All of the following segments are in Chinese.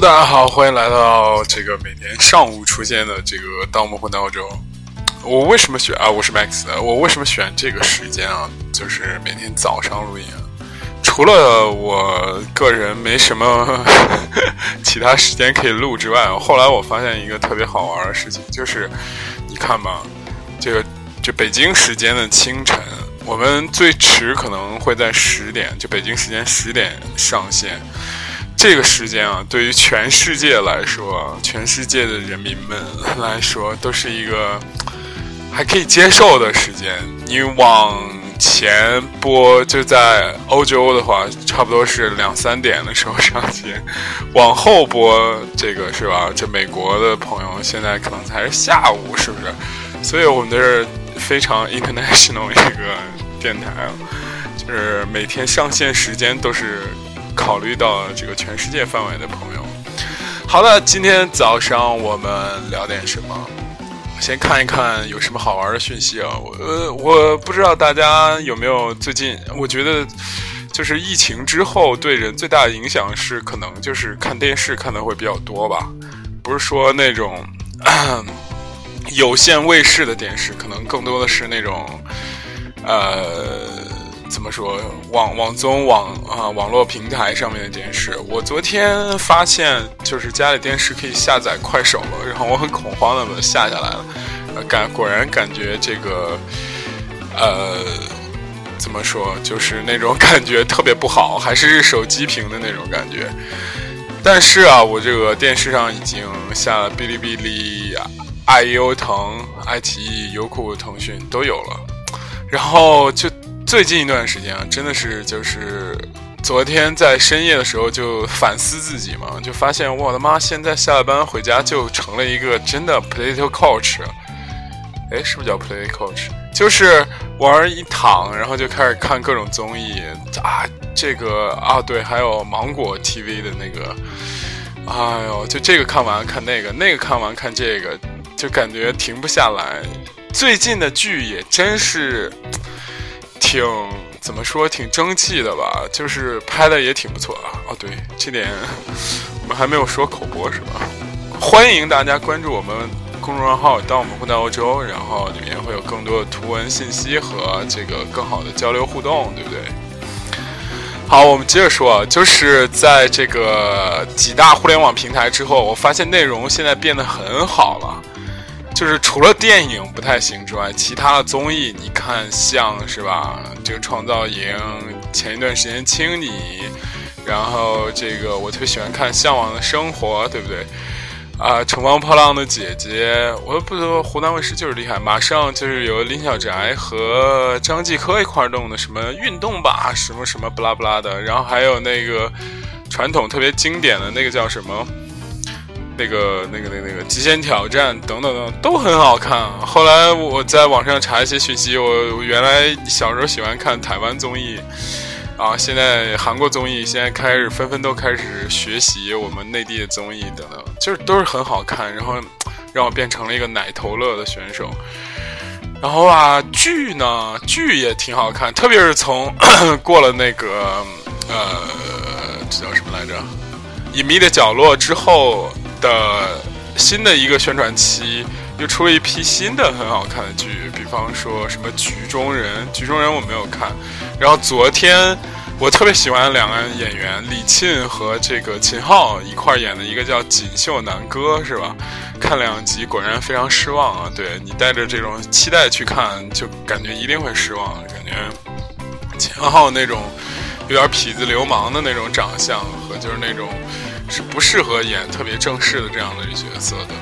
大家好，欢迎来到这个每天上午出现的这个《盗墓魂闹钟》。我为什么选啊？我是 Max，我为什么选这个时间啊？就是每天早上录音。啊除了我个人没什么 其他时间可以录之外，后来我发现一个特别好玩的事情，就是你看吧，这个就北京时间的清晨，我们最迟可能会在十点，就北京时间十点上线。这个时间啊，对于全世界来说，全世界的人民们来说，都是一个还可以接受的时间。你往前播，就在欧洲的话，差不多是两三点的时候上线；往后播，这个是吧？这美国的朋友现在可能才是下午，是不是？所以我们这是非常 international 一个电台，就是每天上线时间都是。考虑到这个全世界范围的朋友，好了，今天早上我们聊点什么？先看一看有什么好玩的讯息啊！我呃我不知道大家有没有最近，我觉得就是疫情之后对人最大的影响是，可能就是看电视看的会比较多吧。不是说那种 有线卫视的电视，可能更多的是那种呃。怎么说？网网综网啊，网络平台上面的电视，我昨天发现就是家里电视可以下载快手了，然后我很恐慌的把它下下来了，感果然感觉这个，呃，怎么说，就是那种感觉特别不好，还是手机屏的那种感觉。但是啊，我这个电视上已经下了哔哩哔哩、爱优腾、爱奇艺、优酷、腾讯都有了，然后就。最近一段时间啊，真的是就是昨天在深夜的时候就反思自己嘛，就发现我的妈，现在下了班回家就成了一个真的 potato coach，哎，是不是叫 potato coach？就是玩一躺，然后就开始看各种综艺啊，这个啊对，还有芒果 TV 的那个，哎呦，就这个看完看那个，那个看完看这个，就感觉停不下来。最近的剧也真是。挺怎么说，挺争气的吧？就是拍的也挺不错啊。哦，对，这点我们还没有说口播是吧？欢迎大家关注我们公众号“当我们混在欧洲”，然后里面会有更多的图文信息和这个更好的交流互动，对不对？好，我们接着说，就是在这个几大互联网平台之后，我发现内容现在变得很好了。就是除了电影不太行之外，其他的综艺你看像是吧？这个创造营前一段时间青你，然后这个我特别喜欢看《向往的生活》，对不对？啊，乘风破浪的姐姐，我不说湖南卫视就是厉害，马上就是有林小宅和张继科一块弄的什么运动吧，什么什么不拉不拉的，然后还有那个传统特别经典的那个叫什么？那个、那个、那个、那个《极限挑战》等等等都很好看。后来我在网上查一些讯息，我原来小时候喜欢看台湾综艺，啊，现在韩国综艺现在开始纷纷都开始学习我们内地的综艺等等，就是都是很好看，然后让我变成了一个奶头乐的选手。然后啊，剧呢，剧也挺好看，特别是从 过了那个呃，这叫什么来着，《隐秘的角落》之后。的新的一个宣传期，又出了一批新的很好看的剧，比方说什么《局中人》，《局中人》我没有看。然后昨天我特别喜欢两个演员李沁和这个秦昊一块演的一个叫《锦绣南歌》，是吧？看两集果然非常失望啊！对你带着这种期待去看，就感觉一定会失望。感觉 秦昊那种有点痞子流氓的那种长相和就是那种。是不适合演特别正式的这样的角色的。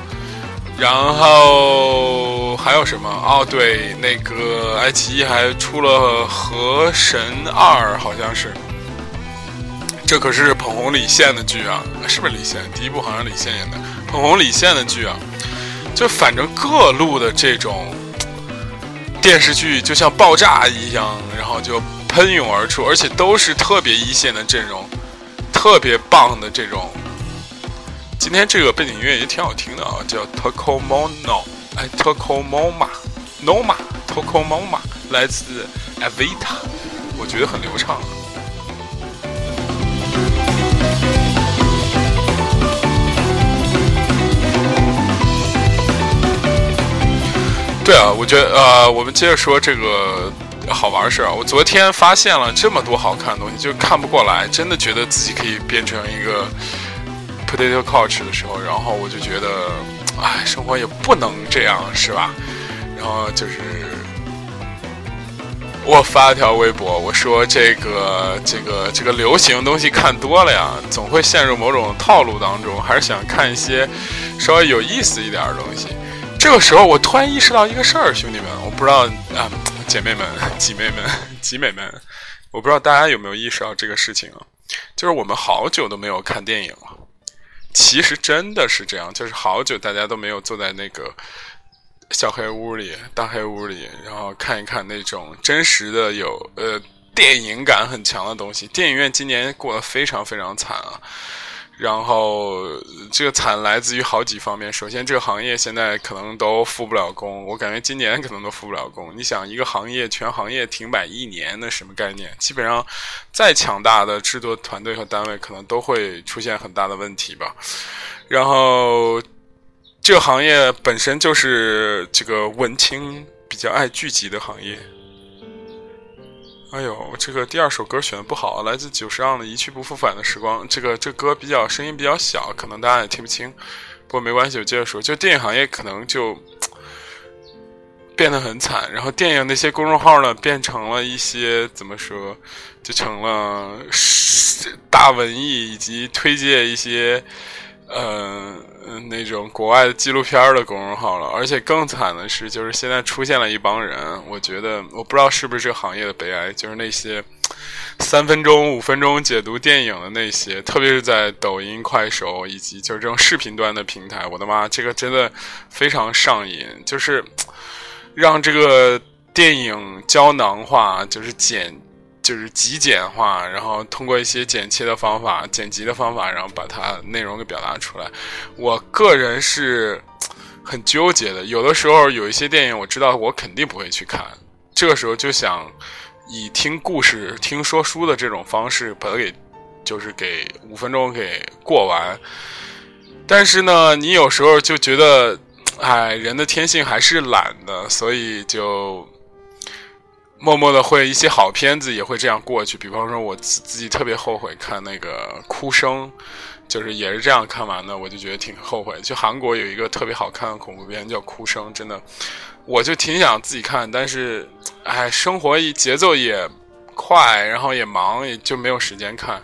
然后还有什么？哦，对，那个爱奇艺还出了《河神二》，好像是。这可是捧红李现的剧啊，是不是李现？第一部好像李现演的，捧红李现的剧啊。就反正各路的这种电视剧，就像爆炸一样，然后就喷涌而出，而且都是特别一线的阵容。特别棒的这种，今天这个背景音乐也挺好听的啊，叫 Tokomono，哎，Tokomoma，Noma，Tokomoma，来自 Avita，我觉得很流畅。对啊，我觉得呃，我们接着说这个。好玩事儿。我昨天发现了这么多好看的东西，就看不过来，真的觉得自己可以变成一个 potato couch 的时候，然后我就觉得，哎，生活也不能这样，是吧？然后就是我发了条微博，我说这个这个这个流行东西看多了呀，总会陷入某种套路当中，还是想看一些稍微有意思一点的东西。这个时候，我突然意识到一个事儿，兄弟们，我不知道啊，姐妹们、姐妹们、集美们，我不知道大家有没有意识到这个事情啊？就是我们好久都没有看电影了。其实真的是这样，就是好久大家都没有坐在那个小黑屋里、大黑屋里，然后看一看那种真实的、有呃电影感很强的东西。电影院今年过得非常非常惨啊。然后这个惨来自于好几方面。首先，这个行业现在可能都复不了工，我感觉今年可能都复不了工。你想，一个行业全行业停摆一年，那什么概念？基本上，再强大的制作团队和单位，可能都会出现很大的问题吧。然后，这个行业本身就是这个文青比较爱聚集的行业。哎呦，这个第二首歌选的不好，来自久石让的《一去不复返的时光》。这个这歌比较声音比较小，可能大家也听不清。不过没关系，我接着说。就电影行业可能就变得很惨，然后电影那些公众号呢，变成了一些怎么说，就成了大文艺以及推荐一些。呃，嗯那种国外的纪录片的公众号了，而且更惨的是，就是现在出现了一帮人，我觉得我不知道是不是这个行业的悲哀，就是那些三分钟、五分钟解读电影的那些，特别是在抖音、快手以及就是这种视频端的平台，我的妈，这个真的非常上瘾，就是让这个电影胶囊化，就是剪。就是极简化，然后通过一些剪切的方法、剪辑的方法，然后把它内容给表达出来。我个人是很纠结的，有的时候有一些电影我知道我肯定不会去看，这个时候就想以听故事、听说书的这种方式把它给，就是给五分钟给过完。但是呢，你有时候就觉得，哎，人的天性还是懒的，所以就。默默的会一些好片子也会这样过去，比方说我自自己特别后悔看那个《哭声》，就是也是这样看完的，我就觉得挺后悔。就韩国有一个特别好看的恐怖片叫《哭声》，真的，我就挺想自己看，但是，哎，生活一节奏也快，然后也忙，也就没有时间看。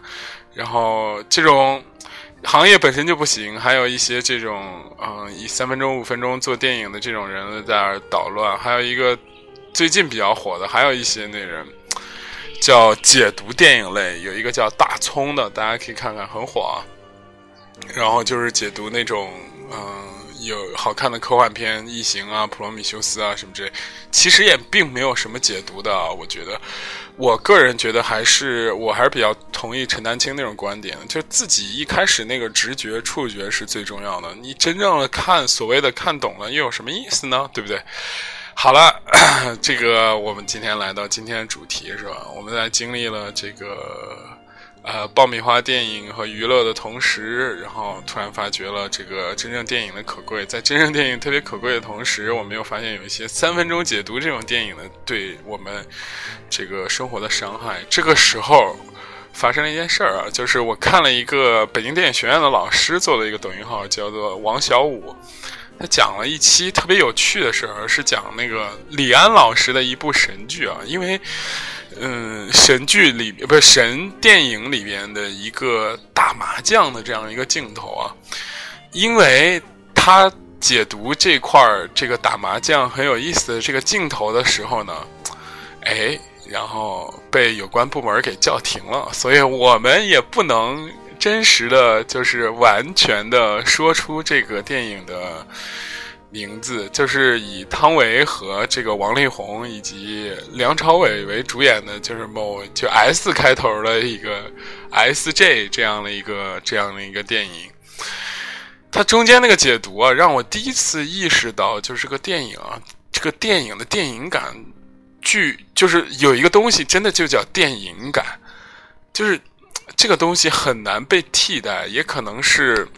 然后这种行业本身就不行，还有一些这种嗯以三分钟、五分钟做电影的这种人在那儿捣乱，还有一个。最近比较火的还有一些那人，叫解读电影类，有一个叫大葱的，大家可以看看，很火啊。然后就是解读那种嗯有好看的科幻片，《异形》啊，《普罗米修斯》啊什么之类。其实也并没有什么解读的，我觉得，我个人觉得还是我还是比较同意陈丹青那种观点，就自己一开始那个直觉、触觉是最重要的。你真正的看所谓的看懂了，又有什么意思呢？对不对？好了，这个我们今天来到今天的主题是吧？我们在经历了这个呃爆米花电影和娱乐的同时，然后突然发觉了这个真正电影的可贵。在真正电影特别可贵的同时，我们又发现有一些三分钟解读这种电影的对我们这个生活的伤害。这个时候发生了一件事儿啊，就是我看了一个北京电影学院的老师做的一个抖音号，叫做王小五。他讲了一期特别有趣的事儿，是讲那个李安老师的一部神剧啊，因为，嗯，神剧里不是神电影里边的一个打麻将的这样一个镜头啊，因为他解读这块儿这个打麻将很有意思的这个镜头的时候呢，哎，然后被有关部门给叫停了，所以我们也不能。真实的就是完全的说出这个电影的名字，就是以汤唯和这个王力宏以及梁朝伟为主演的，就是某就 S 开头的一个 S J 这样的一个这样的一个电影。它中间那个解读啊，让我第一次意识到，就是个电影啊，这个电影的电影感，剧就是有一个东西，真的就叫电影感，就是。这个东西很难被替代，也可能是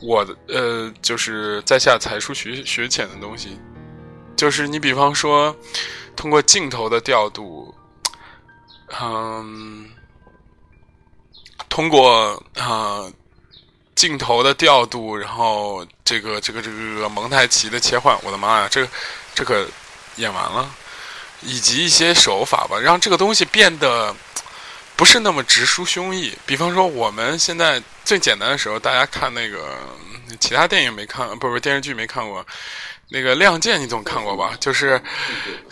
我的呃，就是在下才疏学学浅的东西，就是你比方说，通过镜头的调度，嗯，通过啊镜头的调度，然后这个这个这个蒙太奇的切换，我的妈呀，这个这可演完了，以及一些手法吧，让这个东西变得。不是那么直抒胸臆。比方说，我们现在最简单的时候，大家看那个其他电影没看，不不电视剧没看过，那个《亮剑》你总看过吧？就是，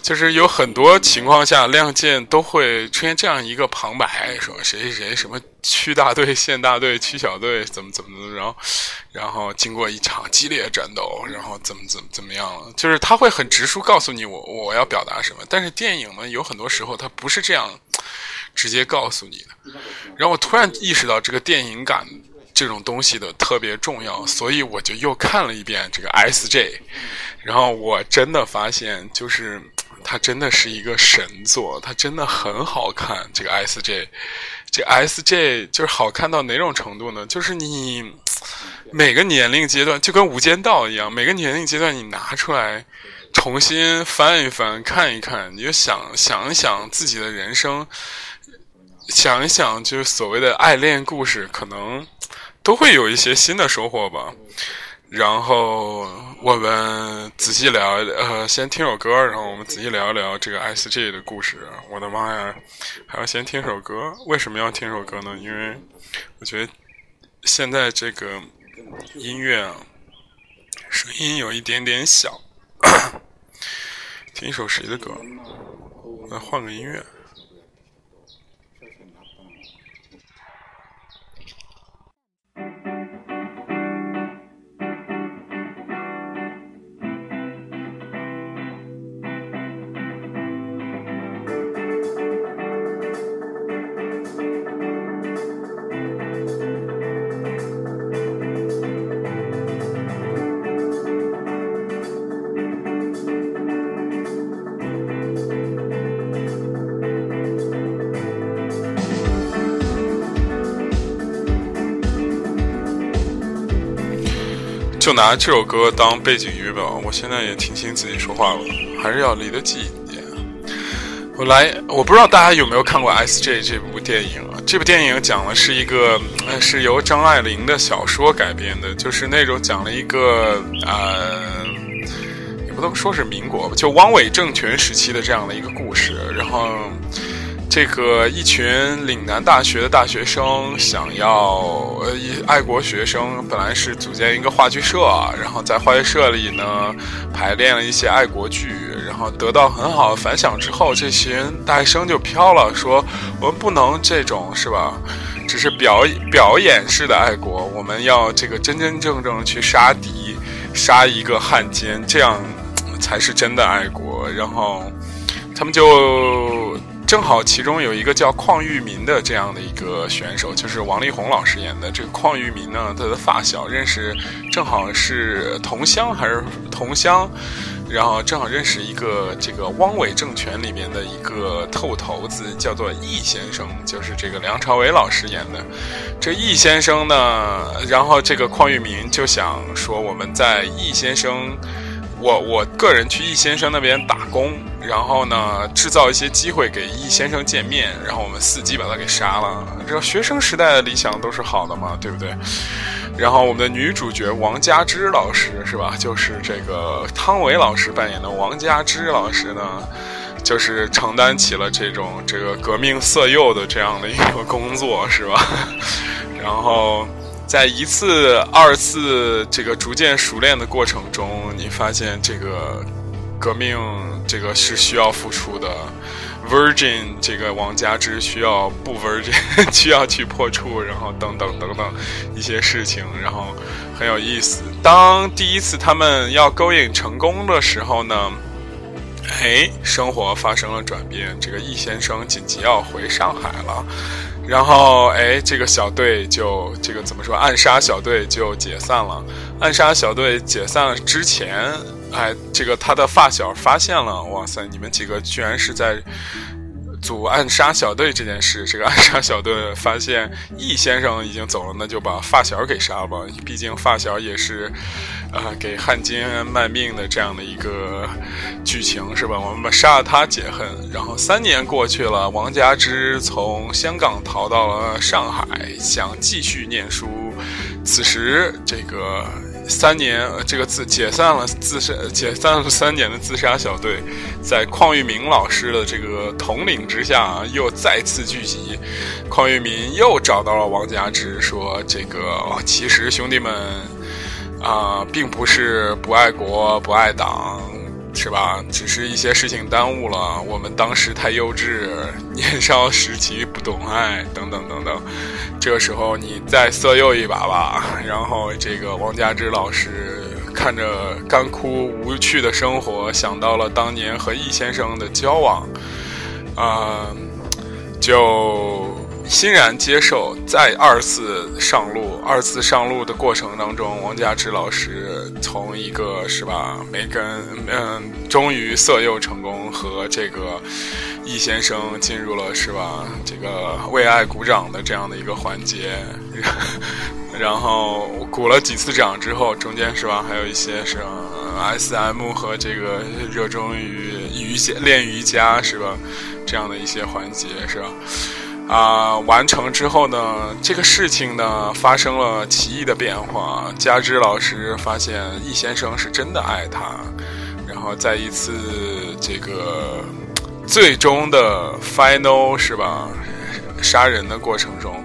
就是有很多情况下，《亮剑》都会出现这样一个旁白，说谁谁谁什么区大队、县大队、区小队怎么怎么怎么，然后，然后经过一场激烈战斗，然后怎么怎么怎么样了？就是他会很直抒告诉你我我要表达什么。但是电影呢，有很多时候它不是这样。直接告诉你的，然后我突然意识到这个电影感这种东西的特别重要，所以我就又看了一遍这个 S J，然后我真的发现，就是它真的是一个神作，它真的很好看。这个 S J，这 S J 就是好看到哪种程度呢？就是你每个年龄阶段就跟《无间道》一样，每个年龄阶段你拿出来重新翻一翻、看一看，你就想想一想自己的人生。想一想，就是所谓的爱恋故事，可能都会有一些新的收获吧。然后我们仔细聊一，呃，先听首歌，然后我们仔细聊一聊这个 S G 的故事。我的妈呀，还要先听首歌？为什么要听首歌呢？因为我觉得现在这个音乐啊，声音有一点点小。听一首谁的歌？来换个音乐。Amen. 就拿这首歌当背景音乐吧。我现在也听清自己说话了，还是要离得近一点。我来，我不知道大家有没有看过《S J》这部电影啊？这部电影讲的是一个，是由张爱玲的小说改编的，就是那种讲了一个呃，也不能说是民国吧，就汪伪政权时期的这样的一个故事，然后。这个一群岭南大学的大学生想要我一，爱国学生本来是组建一个话剧社，然后在话剧社里呢排练了一些爱国剧，然后得到很好的反响之后，这群大学生就飘了，说我们不能这种是吧？只是表表演式的爱国，我们要这个真真正正去杀敌，杀一个汉奸，这样才是真的爱国。然后他们就。正好其中有一个叫邝裕民的这样的一个选手，就是王力宏老师演的这个邝裕民呢，他的发小认识，正好是同乡还是同乡，然后正好认识一个这个汪伪政权里面的一个特务头子，叫做易先生，就是这个梁朝伟老师演的。这易先生呢，然后这个邝裕民就想说，我们在易先生。我我个人去易先生那边打工，然后呢，制造一些机会给易先生见面，然后我们伺机把他给杀了。这学生时代的理想都是好的嘛，对不对？然后我们的女主角王佳芝老师是吧？就是这个汤唯老师扮演的王佳芝老师呢，就是承担起了这种这个革命色诱的这样的一个工作是吧？然后。在一次、二次这个逐渐熟练的过程中，你发现这个革命这个是需要付出的。Virgin 这个王家之需要不 Virgin，需要去破处，然后等等等等一些事情，然后很有意思。当第一次他们要勾引成功的时候呢，哎，生活发生了转变，这个易先生紧急要回上海了。然后，哎，这个小队就这个怎么说？暗杀小队就解散了。暗杀小队解散之前，哎，这个他的发小发现了，哇塞，你们几个居然是在组暗杀小队这件事，这个暗杀小队发现易先生已经走了，那就把发小给杀了吧。毕竟发小也是，呃，给汉奸卖命的这样的一个剧情是吧？我们杀了他解恨。然后三年过去了，王家之从香港逃到了上海，想继续念书。此时这个。三年，这个自解散了自身，解散了三年的自杀小队，在邝玉明老师的这个统领之下，又再次聚集。邝玉明又找到了王家之，说：“这个其实兄弟们啊，并不是不爱国、不爱党，是吧？只是一些事情耽误了。我们当时太幼稚，年少时期不懂爱，等等等等。”这个时候，你再色诱一把吧。然后，这个王家之老师看着干枯无趣的生活，想到了当年和易先生的交往，啊，就欣然接受。再二次上路，二次上路的过程当中，王家之老师从一个是吧，没跟嗯，终于色诱成功，和这个。易先生进入了是吧？这个为爱鼓掌的这样的一个环节，然后鼓了几次掌之后，中间是吧？还有一些是 S M 和这个热衷于瑜伽练瑜伽是吧？这样的一些环节是吧？啊，完成之后呢，这个事情呢发生了奇异的变化。加之老师发现易先生是真的爱他，然后在一次这个。最终的 final 是吧？杀人的过程中，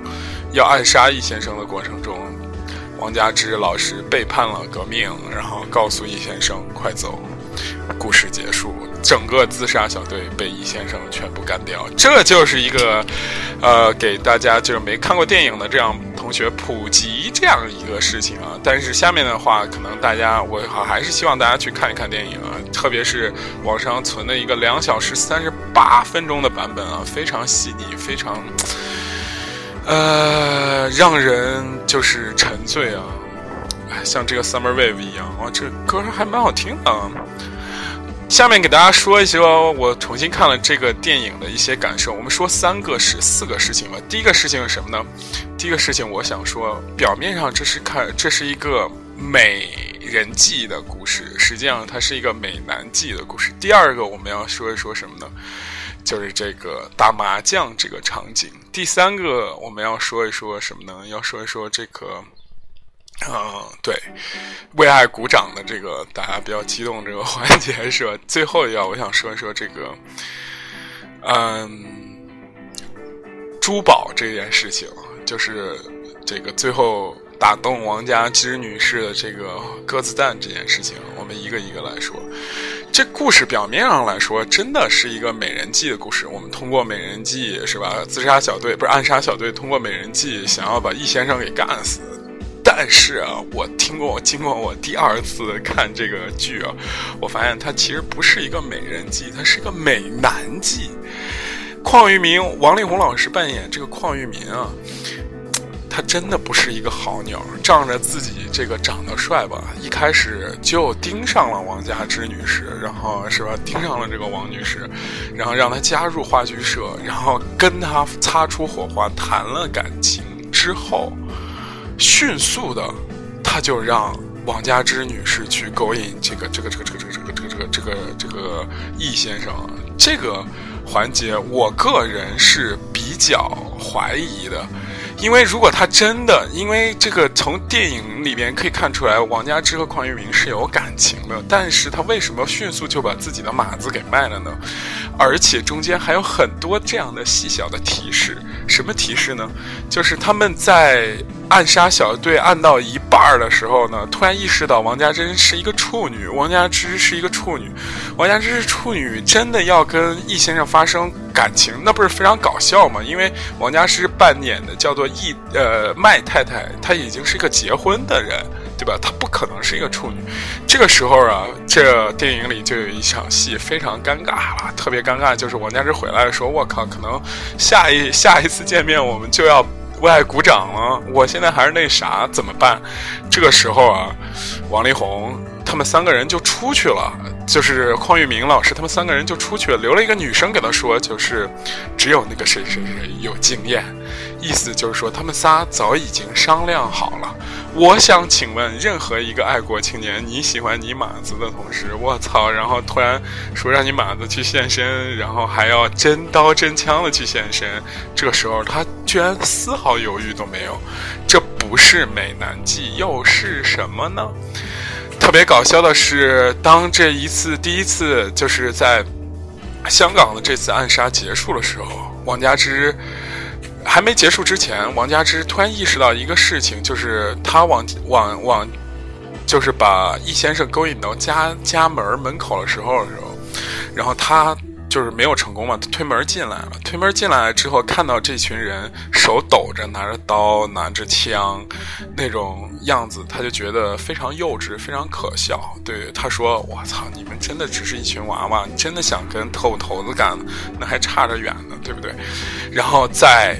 要暗杀易先生的过程中，王家之老师背叛了革命，然后告诉易先生快走。故事结束，整个自杀小队被易先生全部干掉。这就是一个，呃，给大家就是没看过电影的这样同学普及这样一个事情啊。但是下面的话，可能大家我还是希望大家去看一看电影啊，特别是网上存的一个两小时三十八分钟的版本啊，非常细腻，非常，呃，让人就是沉醉啊。像这个 Summer Wave 一样，哇，这歌还蛮好听的。下面给大家说一说我重新看了这个电影的一些感受。我们说三个事、四个事情吧。第一个事情是什么呢？第一个事情，我想说，表面上这是看这是一个美人计的故事，实际上它是一个美男计的故事。第二个，我们要说一说什么呢？就是这个打麻将这个场景。第三个，我们要说一说什么呢？要说一说这个。嗯，对，为爱鼓掌的这个大家比较激动这个环节是吧？最后要我想说一说这个，嗯，珠宝这件事情，就是这个最后打动王家之女士的这个鸽子蛋这件事情，我们一个一个来说。这故事表面上来说，真的是一个美人计的故事。我们通过美人计是吧？自杀小队不是暗杀小队，通过美人计想要把易先生给干死。但是啊，我听过，我经过我第二次看这个剧啊，我发现它其实不是一个美人计，它是一个美男计。邝裕民，王力宏老师扮演这个邝裕民啊，他真的不是一个好鸟，仗着自己这个长得帅吧，一开始就盯上了王佳芝女士，然后是吧，盯上了这个王女士，然后让她加入话剧社，然后跟她擦出火花，谈了感情之后。迅速的，他就让王佳芝女士去勾引这个这个这个这个这个这个这个这个这个易先生。这个环节，我个人是比较怀疑的，因为如果他真的，因为这个从电影里边可以看出来，王佳芝和邝裕民是有感情的，但是他为什么迅速就把自己的马子给卖了呢？而且中间还有很多这样的细小的提示，什么提示呢？就是他们在。暗杀小队暗到一半儿的时候呢，突然意识到王家珍是一个处女，王家芝是一个处女，王家芝是处女，真的要跟易先生发生感情，那不是非常搞笑吗？因为王家芝扮演的叫做易呃麦太太，她已经是一个结婚的人，对吧？她不可能是一个处女。这个时候啊，这电影里就有一场戏非常尴尬了，特别尴尬，就是王家芝回来说：“我靠，可能下一下一次见面我们就要。”为爱鼓掌了，我现在还是那啥，怎么办？这个时候啊，王力宏他们三个人就出去了，就是邝玉明老师他们三个人就出去了，留了一个女生给他说，就是只有那个谁谁谁有经验，意思就是说他们仨早已经商量好了。我想请问，任何一个爱国青年，你喜欢你马子的同时，我操，然后突然说让你马子去现身，然后还要真刀真枪的去现身，这个时候他居然丝毫犹豫都没有，这不是美男计又是什么呢？特别搞笑的是，当这一次第一次就是在香港的这次暗杀结束的时候，王佳芝。还没结束之前，王佳芝突然意识到一个事情，就是他往往往，就是把易先生勾引到家家门门口的时候的时候，然后他。就是没有成功嘛，他推门进来了。推门进来之后，看到这群人手抖着，拿着刀，拿着枪，那种样子，他就觉得非常幼稚，非常可笑。对他说：“我操，你们真的只是一群娃娃，你真的想跟特务头子干，那还差着远呢，对不对？”然后在。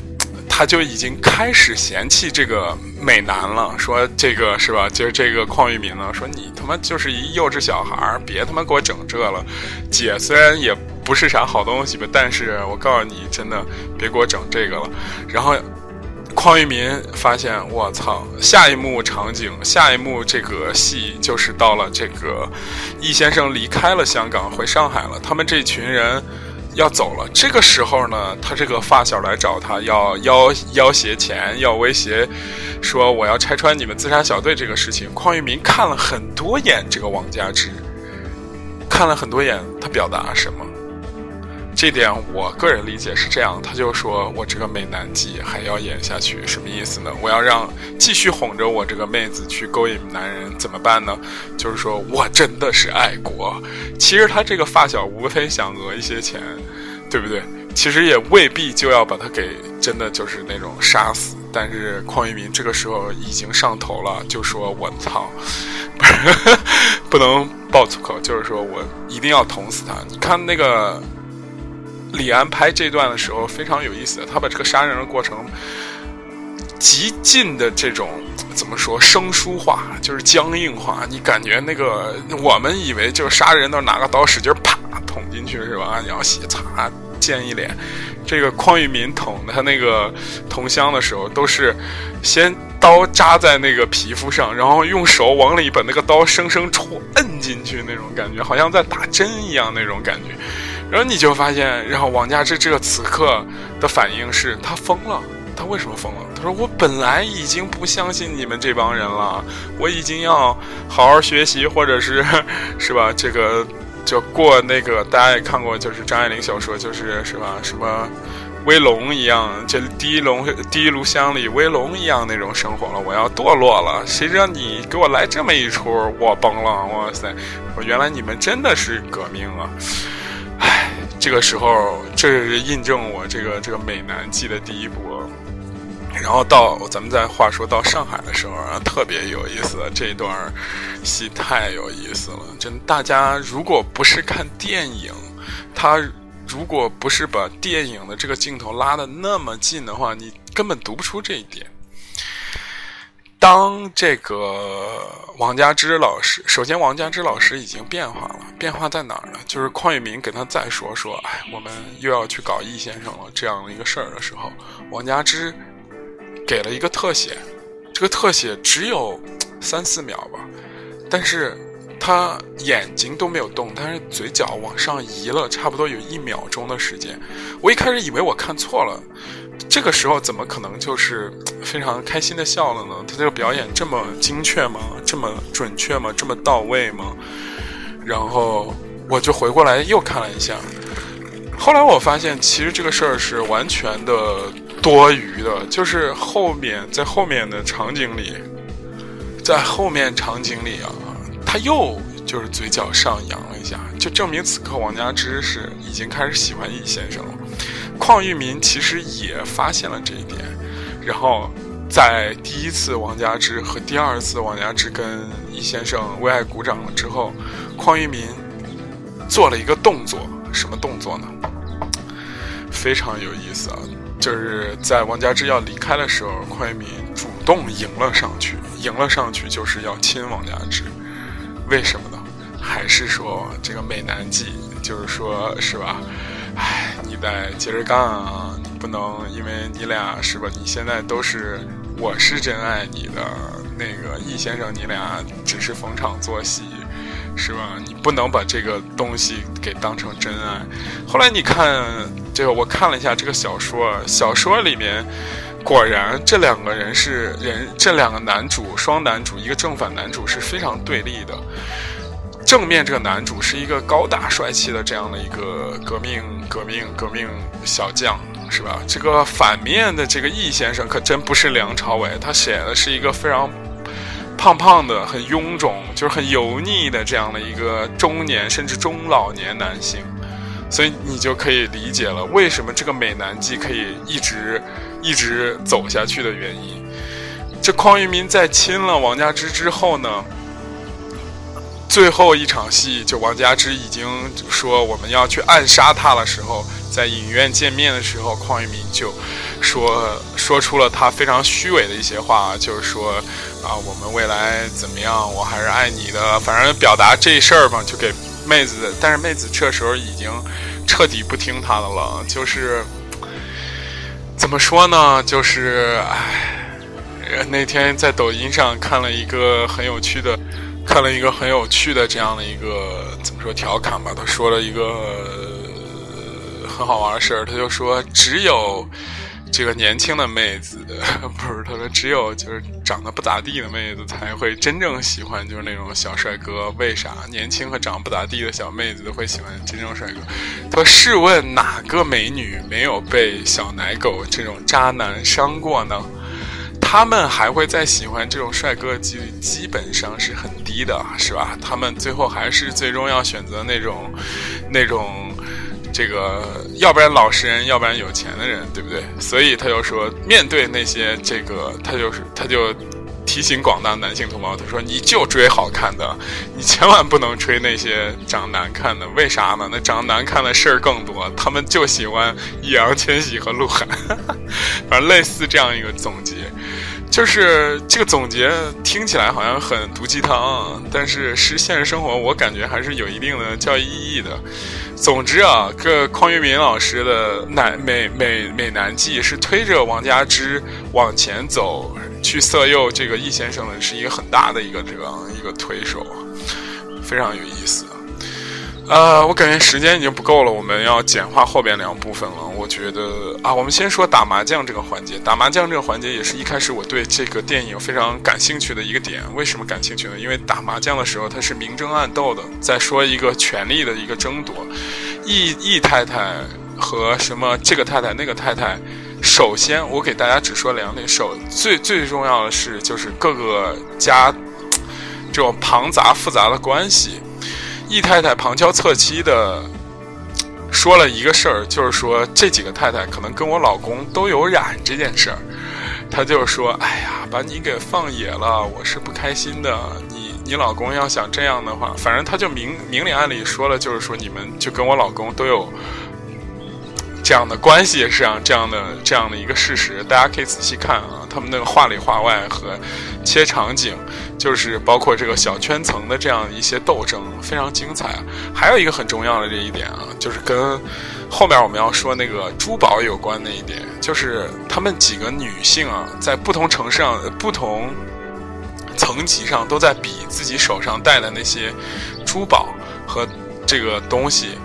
他就已经开始嫌弃这个美男了，说这个是吧？就是这个邝玉民呢，说你他妈就是一幼稚小孩儿，别他妈给我整这了。姐虽然也不是啥好东西吧，但是我告诉你，真的别给我整这个了。然后邝玉民发现，我操！下一幕场景，下一幕这个戏就是到了这个易先生离开了香港，回上海了，他们这群人。要走了，这个时候呢，他这个发小来找他，要要要挟钱，要威胁，说我要拆穿你们自杀小队这个事情。邝玉民看了很多眼这个王佳芝，看了很多眼，他表达什么？这点我个人理解是这样，他就说我这个美男计还要演下去，什么意思呢？我要让继续哄着我这个妹子去勾引男人，怎么办呢？就是说我真的是爱国。其实他这个发小无非想讹一些钱，对不对？其实也未必就要把他给真的就是那种杀死。但是邝玉民这个时候已经上头了，就说我操，不能爆粗口，就是说我一定要捅死他。你看那个。李安拍这段的时候非常有意思，他把这个杀人的过程极尽的这种怎么说生疏化，就是僵硬化。你感觉那个我们以为就是杀人都是拿个刀使劲啪捅进去是吧？然后洗擦溅一脸。这个匡玉民捅他那个同乡的时候，都是先刀扎在那个皮肤上，然后用手往里把那个刀生生戳摁进去，那种感觉好像在打针一样那种感觉。然后你就发现，然后王佳芝这个此刻的反应是，他疯了。他为什么疯了？他说：“我本来已经不相信你们这帮人了，我已经要好好学习，或者是，是吧？这个就过那个大家也看过，就是张爱玲小说，就是是吧？什么威龙一样，这第一龙第一炉香里威龙一样那种生活了。我要堕落了。谁知道你给我来这么一出，我崩了！哇塞！我原来你们真的是革命啊！”这个时候，这是印证我这个这个美男计的第一步。然后到咱们再话说到上海的时候啊，特别有意思，这段戏太有意思了。真，大家如果不是看电影，他如果不是把电影的这个镜头拉的那么近的话，你根本读不出这一点。当这个王佳芝老师，首先王佳芝老师已经变化了，变化在哪儿呢？就是邝玉明给他再说说，哎，我们又要去搞易先生了这样的一个事儿的时候，王佳芝给了一个特写，这个特写只有三四秒吧，但是他眼睛都没有动，但是嘴角往上移了差不多有一秒钟的时间，我一开始以为我看错了。这个时候怎么可能就是 非常开心的笑了呢？他这个表演这么精确吗？这么准确吗？这么到位吗？然后我就回过来又看了一下，后来我发现其实这个事儿是完全的多余的，就是后面在后面的场景里，在后面场景里啊，他又就是嘴角上扬了一下，就证明此刻王佳芝是已经开始喜欢易先生了。邝玉民其实也发现了这一点，然后在第一次王佳芝和第二次王佳芝跟易先生为爱鼓掌了之后，邝玉民做了一个动作，什么动作呢？非常有意思啊！就是在王佳芝要离开的时候，邝玉民主动迎了上去，迎了上去就是要亲王佳芝。为什么呢？还是说这个美男计，就是说是吧？哎，你得接着干啊！你不能因为你俩是吧？你现在都是我是真爱你的那个易先生，你俩只是逢场作戏，是吧？你不能把这个东西给当成真爱。后来你看这个，我看了一下这个小说，小说里面。果然，这两个人是人，这两个男主双男主，一个正反男主是非常对立的。正面这个男主是一个高大帅气的这样的一个革命革命革命小将，是吧？这个反面的这个易先生可真不是梁朝伟，他写的是一个非常胖胖的、很臃肿、就是很油腻的这样的一个中年甚至中老年男性。所以你就可以理解了，为什么这个美男计可以一直一直走下去的原因。这匡裕民在亲了王佳芝之后呢，最后一场戏，就王佳芝已经说我们要去暗杀他的时候，在影院见面的时候，邝裕民就说说出了他非常虚伪的一些话，就是说啊，我们未来怎么样，我还是爱你的，反正表达这事儿嘛，就给。妹子，但是妹子这时候已经彻底不听他的了。就是怎么说呢？就是唉，那天在抖音上看了一个很有趣的，看了一个很有趣的这样的一个怎么说调侃吧？他说了一个很好玩的事儿，他就说只有。这个年轻的妹子，不是他说，只有就是长得不咋地的妹子才会真正喜欢，就是那种小帅哥。为啥年轻和长不咋地的小妹子都会喜欢真正帅哥？他说：“试问哪个美女没有被小奶狗这种渣男伤过呢？他们还会再喜欢这种帅哥几率基本上是很低的，是吧？他们最后还是最终要选择那种，那种。”这个，要不然老实人，要不然有钱的人，对不对？所以他就说，面对那些这个，他就是他就提醒广大男性同胞，他说：“你就追好看的，你千万不能追那些长难看的。为啥呢？那长难看的事儿更多，他们就喜欢易烊千玺和鹿晗。反正类似这样一个总结。”就是这个总结听起来好像很毒鸡汤，但是是现实生活，我感觉还是有一定的教育意义的。总之啊，这匡裕民老师的男美美美男计是推着王佳芝往前走，去色诱这个易先生的是一个很大的一个这个一个推手，非常有意思。呃，我感觉时间已经不够了，我们要简化后边两部分了。我觉得啊，我们先说打麻将这个环节。打麻将这个环节也是一开始我对这个电影非常感兴趣的一个点。为什么感兴趣呢？因为打麻将的时候它是明争暗斗的，在说一个权力的一个争夺。易易太太和什么这个太太那个太太，首先我给大家只说两点。首最最重要的是，就是各个家这种庞杂复杂的关系。易太太旁敲侧击的说了一个事儿，就是说这几个太太可能跟我老公都有染这件事儿。她就说：“哎呀，把你给放野了，我是不开心的。你你老公要想这样的话，反正他就明明里暗里说了，就是说你们就跟我老公都有这样的关系，是这样这样的这样的一个事实。大家可以仔细看啊，他们那个话里话外和切场景。”就是包括这个小圈层的这样一些斗争，非常精彩。还有一个很重要的这一点啊，就是跟后面我们要说那个珠宝有关的一点，就是他们几个女性啊，在不同城市上、不同层级上，都在比自己手上戴的那些珠宝和这个东西。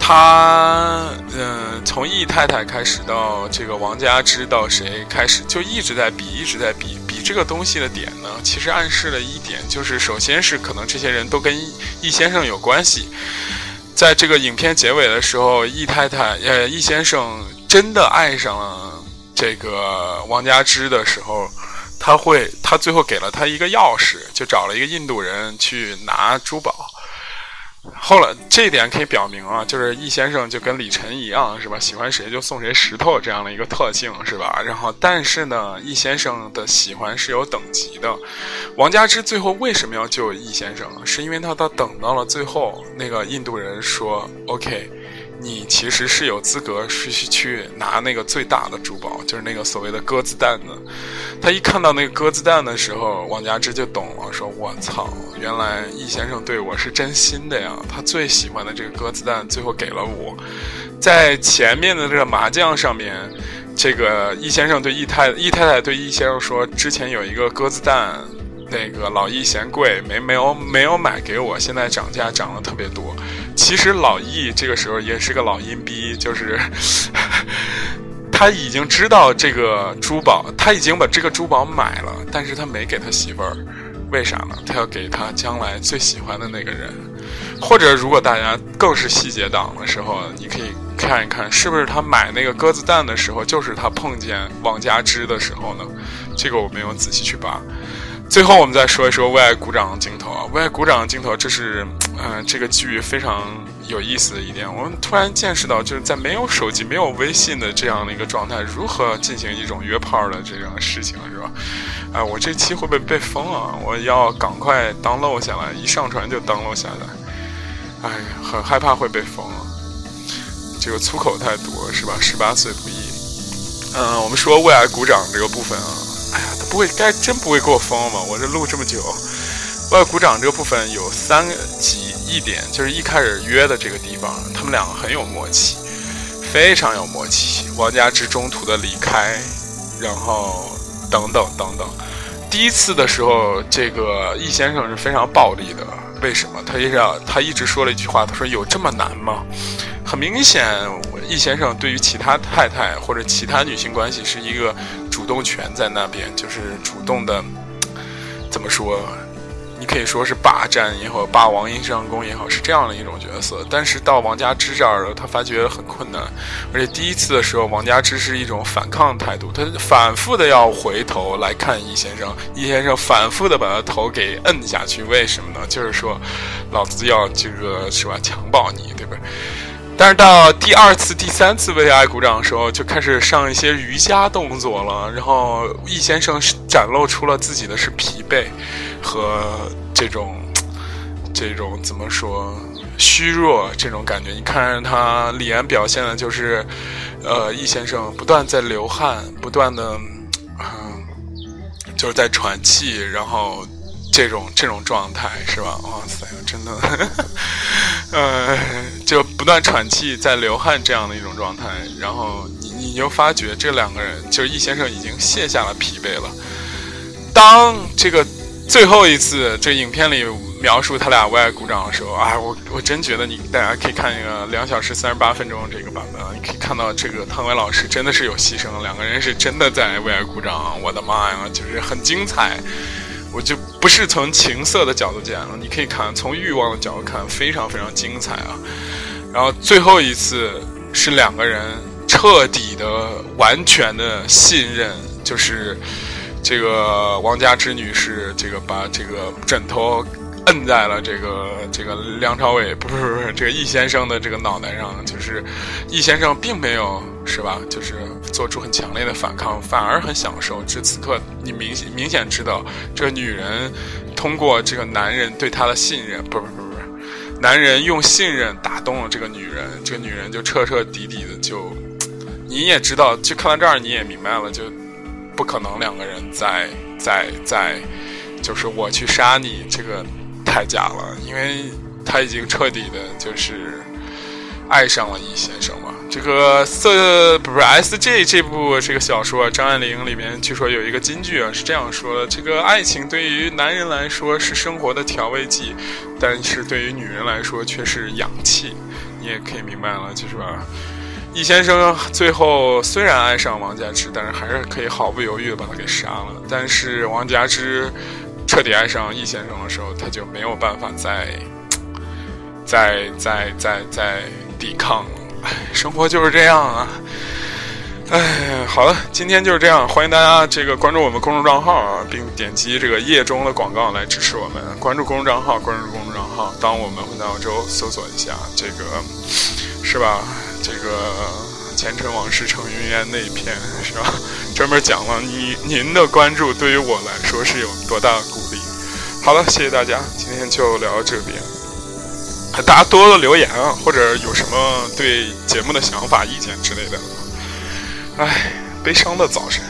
他嗯，从易太太开始到这个王佳芝到谁开始，就一直在比，一直在比。比这个东西的点呢，其实暗示了一点，就是首先是可能这些人都跟易先生有关系。在这个影片结尾的时候，易太太呃，易先生真的爱上了这个王佳芝的时候，他会他最后给了他一个钥匙，就找了一个印度人去拿珠宝。后来这一点可以表明啊，就是易先生就跟李晨一样，是吧？喜欢谁就送谁石头这样的一个特性，是吧？然后，但是呢，易先生的喜欢是有等级的。王佳芝最后为什么要救易先生？是因为他他等到了最后，那个印度人说：“OK，你其实是有资格是去去拿那个最大的珠宝，就是那个所谓的鸽子蛋的。他一看到那个鸽子蛋的时候，王家之就懂了，说：“我操，原来易先生对我是真心的呀！他最喜欢的这个鸽子蛋，最后给了我。在前面的这个麻将上面，这个易先生对易太易太太对易先生说，之前有一个鸽子蛋。”那个老易嫌贵，没没有没有买给我，现在涨价涨了特别多。其实老易这个时候也是个老阴逼，就是 他已经知道这个珠宝，他已经把这个珠宝买了，但是他没给他媳妇儿，为啥呢？他要给他将来最喜欢的那个人。或者如果大家更是细节党的时候，你可以看一看，是不是他买那个鸽子蛋的时候，就是他碰见王家之的时候呢？这个我没有仔细去扒。最后，我们再说一说为爱鼓掌的镜头啊！为爱鼓掌的镜头，这是嗯，这个剧非常有意思的一点。我们突然见识到，就是在没有手机、没有微信的这样的一个状态，如何进行一种约炮的这样的事情，是吧？哎，我这期会不会被封啊？我要赶快 download 下来，一上传就 download 下来。哎，很害怕会被封啊！这个粗口太多，是吧？十八岁不宜。嗯，我们说为爱鼓掌这个部分啊。不会，该真不会给我封吗？我这录这么久，外鼓掌这个部分有三几一点，就是一开始约的这个地方，他们两个很有默契，非常有默契。王家之中途的离开，然后等等等等。第一次的时候，这个易先生是非常暴力的。为什么？他一直他一直说了一句话，他说：“有这么难吗？”很明显，易先生对于其他太太或者其他女性关系是一个主动权在那边，就是主动的，怎么说？你可以说是霸占也好，霸王硬上弓也好，是这样的一种角色。但是到王家之这儿了，他发觉很困难，而且第一次的时候，王家之是一种反抗态度，他反复的要回头来看易先生，易先生反复的把他头给摁下去，为什么呢？就是说，老子要这个是吧，强暴你，对不对？但是到第二次、第三次为爱鼓掌的时候，就开始上一些瑜伽动作了。然后易先生展露出了自己的是疲惫和这种 这种怎么说虚弱这种感觉。你看他脸表现的就是，呃，易先生不断在流汗，不断的嗯，就是在喘气，然后这种这种状态是吧？哇塞，真的。呃，就不断喘气，在流汗这样的一种状态，然后你你就发觉这两个人，就是易先生已经卸下了疲惫了。当这个最后一次，这影片里描述他俩为爱鼓掌的时候，啊，我我真觉得你大家可以看一个两小时三十八分钟这个版本啊，你可以看到这个汤唯老师真的是有牺牲，两个人是真的在为爱鼓掌，我的妈呀，就是很精彩。我就不是从情色的角度讲了，你可以看从欲望的角度看，非常非常精彩啊。然后最后一次是两个人彻底的、完全的信任，就是这个王家之女是，这个把这个枕头。摁在了这个这个梁朝伟不是不是这个易先生的这个脑袋上，就是易先生并没有是吧？就是做出很强烈的反抗，反而很享受。这此刻你明显明显知道，这个女人通过这个男人对她的信任，不是不是不是，男人用信任打动了这个女人，这个女人就彻彻底底的就，你也知道，就看到这儿你也明白了，就不可能两个人在在在，就是我去杀你这个。太假了，因为他已经彻底的，就是爱上了易先生嘛。这个色不是 S J 这部这个小说，张爱玲里面据说有一个金句啊，是这样说的：这个爱情对于男人来说是生活的调味剂，但是对于女人来说却是氧气。你也可以明白了，就是吧？易先生最后虽然爱上王佳芝，但是还是可以毫不犹豫的把他给杀了。但是王佳芝。彻底爱上易先生的时候，他就没有办法再、再、再、再、再抵抗了。唉，生活就是这样啊！唉，好了，今天就是这样。欢迎大家这个关注我们公众账号啊，并点击这个页中的广告来支持我们。关注公众账号，关注公众账号。当我们回到澳洲，搜索一下这个，是吧？这个。前尘往事成云烟那一篇是吧？专门讲了你您的关注对于我来说是有多大的鼓。好了，谢谢大家，今天就聊到这边。大家多多留言啊，或者有什么对节目的想法、意见之类的。哎，悲伤的早晨。